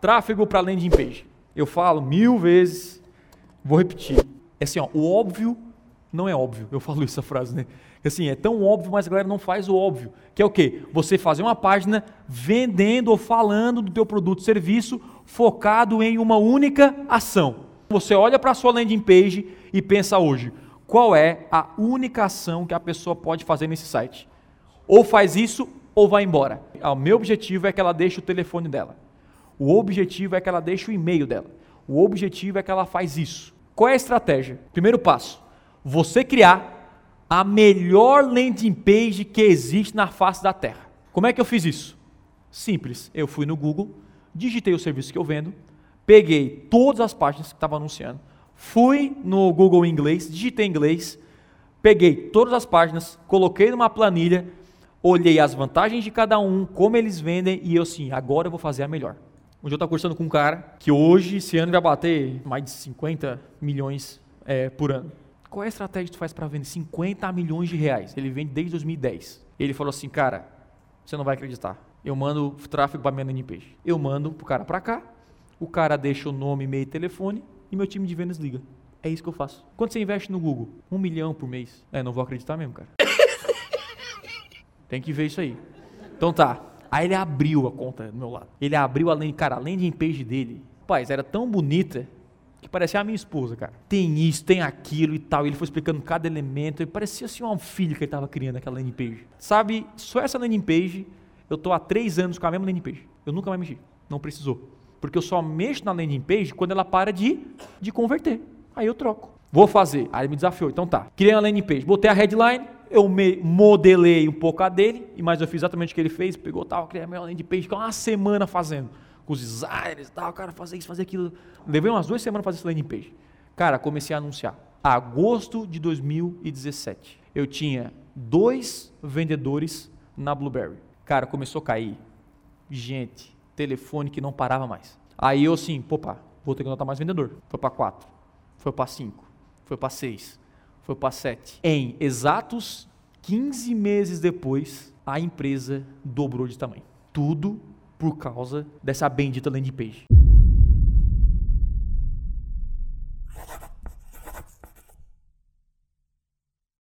tráfego para landing page. Eu falo mil vezes, vou repetir. É assim, ó, o óbvio não é óbvio. Eu falo essa frase, né? Assim, é tão óbvio, mas a galera não faz o óbvio. Que é o quê? Você fazer uma página vendendo ou falando do teu produto, serviço, focado em uma única ação. Você olha para a sua landing page e pensa hoje, qual é a única ação que a pessoa pode fazer nesse site? Ou faz isso ou vai embora. O meu objetivo é que ela deixe o telefone dela. O objetivo é que ela deixe o e-mail dela. O objetivo é que ela faz isso. Qual é a estratégia? Primeiro passo, você criar a melhor landing page que existe na face da Terra. Como é que eu fiz isso? Simples. Eu fui no Google, digitei o serviço que eu vendo, peguei todas as páginas que estavam anunciando, fui no Google inglês, digitei inglês, peguei todas as páginas, coloquei numa planilha, olhei as vantagens de cada um, como eles vendem e eu sim, agora eu vou fazer a melhor. Dia eu estava conversando com um cara que hoje, esse ano, vai bater mais de 50 milhões é, por ano. Qual é a estratégia que tu faz para vender 50 milhões de reais? Ele vende desde 2010. Ele falou assim, cara, você não vai acreditar. Eu mando tráfego para minha page. Eu mando pro cara para cá, o cara deixa o nome, e-mail telefone e meu time de vendas liga. É isso que eu faço. Quanto você investe no Google? Um milhão por mês. É, não vou acreditar mesmo, cara. Tem que ver isso aí. Então tá. Aí ele abriu a conta do meu lado. Ele abriu a landing, cara, a landing page dele. Paz, era tão bonita que parecia a minha esposa, cara. Tem isso, tem aquilo e tal. E ele foi explicando cada elemento. E parecia assim um filho que ele estava criando aquela landing page. Sabe, só essa landing page, eu tô há três anos com a mesma landing page. Eu nunca mais mexi. Não precisou. Porque eu só mexo na landing page quando ela para de, de converter. Aí eu troco. Vou fazer. Aí ele me desafiou. Então tá. Criei a landing page. Botei a headline. Eu modelei um pouco a dele. Mas eu fiz exatamente o que ele fez. Pegou tal. Criei minha landing page. Ficou uma semana fazendo com os designers e tal, cara, fazer isso, fazer aquilo. Levei umas duas semanas fazer essa landing page. Cara, comecei a anunciar. Agosto de 2017. Eu tinha dois vendedores na Blueberry. Cara, começou a cair. Gente, telefone que não parava mais. Aí eu assim, opa, vou ter que notar mais vendedor. Foi para quatro, foi para cinco, foi para seis, foi para sete. Em exatos 15 meses depois, a empresa dobrou de tamanho. Tudo por causa dessa bendita landing page.